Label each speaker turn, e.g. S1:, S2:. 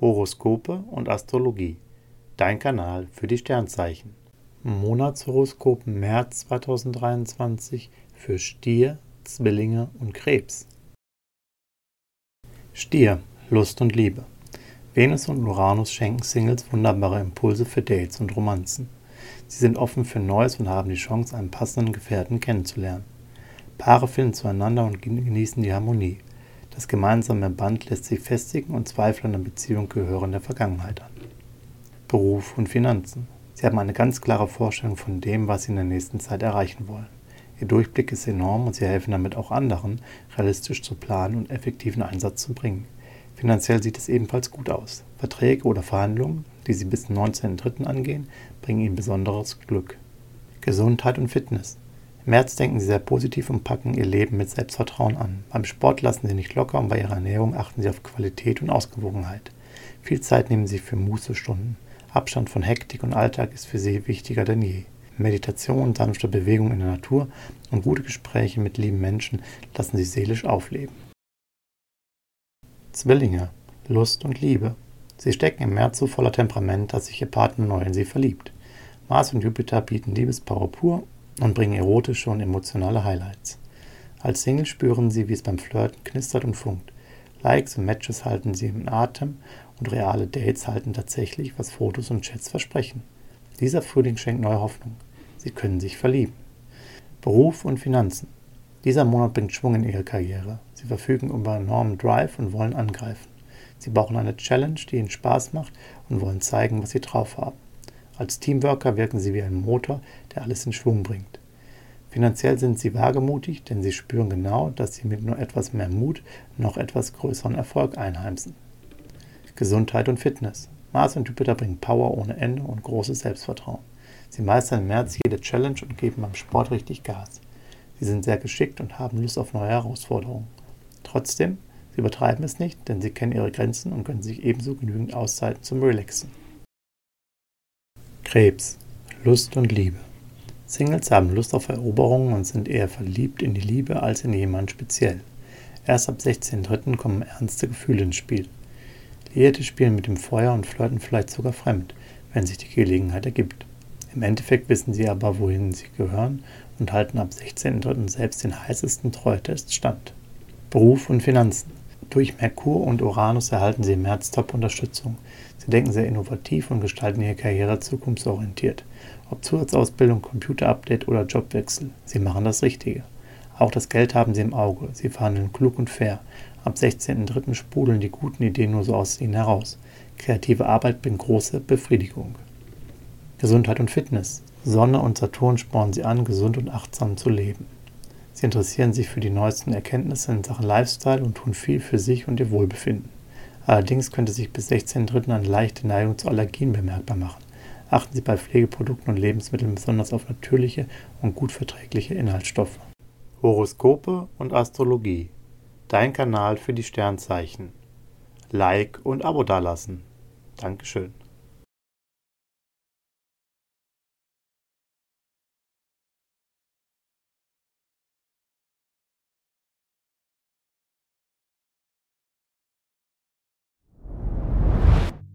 S1: Horoskope und Astrologie. Dein Kanal für die Sternzeichen. Monatshoroskop März 2023 für Stier, Zwillinge und Krebs. Stier, Lust und Liebe. Venus und Uranus schenken Singles wunderbare Impulse für Dates und Romanzen. Sie sind offen für Neues und haben die Chance, einen passenden Gefährten kennenzulernen. Paare finden zueinander und genießen die Harmonie. Das gemeinsame Band lässt sich festigen und Zweifel an der Beziehung gehören der Vergangenheit an. Beruf und Finanzen. Sie haben eine ganz klare Vorstellung von dem, was Sie in der nächsten Zeit erreichen wollen. Ihr Durchblick ist enorm und Sie helfen damit auch anderen, realistisch zu planen und effektiven Einsatz zu bringen. Finanziell sieht es ebenfalls gut aus. Verträge oder Verhandlungen, die Sie bis zum 19.03. angehen, bringen Ihnen besonderes Glück. Gesundheit und Fitness. März denken Sie sehr positiv und packen Ihr Leben mit Selbstvertrauen an. Beim Sport lassen Sie nicht locker und bei Ihrer Ernährung achten Sie auf Qualität und Ausgewogenheit. Viel Zeit nehmen Sie für Mußestunden. Abstand von Hektik und Alltag ist für Sie wichtiger denn je. Meditation, sanfte Bewegung in der Natur und gute Gespräche mit lieben Menschen lassen Sie seelisch aufleben. Zwillinge, Lust und Liebe. Sie stecken im März so voller Temperament, dass sich Ihr Partner neu in Sie verliebt. Mars und Jupiter bieten Liebespower pur und bringen erotische und emotionale Highlights. Als Single spüren Sie, wie es beim Flirten knistert und funkt. Likes und Matches halten Sie im Atem und reale Dates halten tatsächlich, was Fotos und Chats versprechen. Dieser Frühling schenkt neue Hoffnung. Sie können sich verlieben. Beruf und Finanzen. Dieser Monat bringt Schwung in Ihre Karriere. Sie verfügen über enormen Drive und wollen angreifen. Sie brauchen eine Challenge, die Ihnen Spaß macht und wollen zeigen, was Sie drauf haben. Als Teamworker wirken Sie wie ein Motor, der alles in Schwung bringt. Finanziell sind Sie wagemutig, denn Sie spüren genau, dass Sie mit nur etwas mehr Mut noch etwas größeren Erfolg einheimsen. Gesundheit und Fitness. Mars und Jupiter bringen Power ohne Ende und großes Selbstvertrauen. Sie meistern im März jede Challenge und geben beim Sport richtig Gas. Sie sind sehr geschickt und haben Lust auf neue Herausforderungen. Trotzdem, sie übertreiben es nicht, denn sie kennen ihre Grenzen und können sich ebenso genügend Auszeiten zum Relaxen. Krebs, Lust und Liebe. Singles haben Lust auf Eroberungen und sind eher verliebt in die Liebe als in jemanden speziell. Erst ab 16.03. kommen ernste Gefühle ins Spiel. Liierte spielen mit dem Feuer und flirten vielleicht sogar fremd, wenn sich die Gelegenheit ergibt. Im Endeffekt wissen sie aber, wohin sie gehören und halten ab 16.03. selbst den heißesten Treutest stand. Beruf und Finanzen. Durch Merkur und Uranus erhalten sie im März Top-Unterstützung. Sie denken sehr innovativ und gestalten ihre Karriere zukunftsorientiert. Ob Zusatzausbildung, Computer-Update oder Jobwechsel, sie machen das Richtige. Auch das Geld haben sie im Auge. Sie verhandeln klug und fair. Ab 16.03. sprudeln die guten Ideen nur so aus ihnen heraus. Kreative Arbeit bringt große Befriedigung. Gesundheit und Fitness. Sonne und Saturn spornen sie an, gesund und achtsam zu leben. Sie interessieren sich für die neuesten Erkenntnisse in Sachen Lifestyle und tun viel für sich und ihr Wohlbefinden. Allerdings könnte sich bis 16.3. eine leichte Neigung zu Allergien bemerkbar machen. Achten Sie bei Pflegeprodukten und Lebensmitteln besonders auf natürliche und gut verträgliche Inhaltsstoffe. Horoskope und Astrologie. Dein Kanal für die Sternzeichen. Like und Abo dalassen. Dankeschön.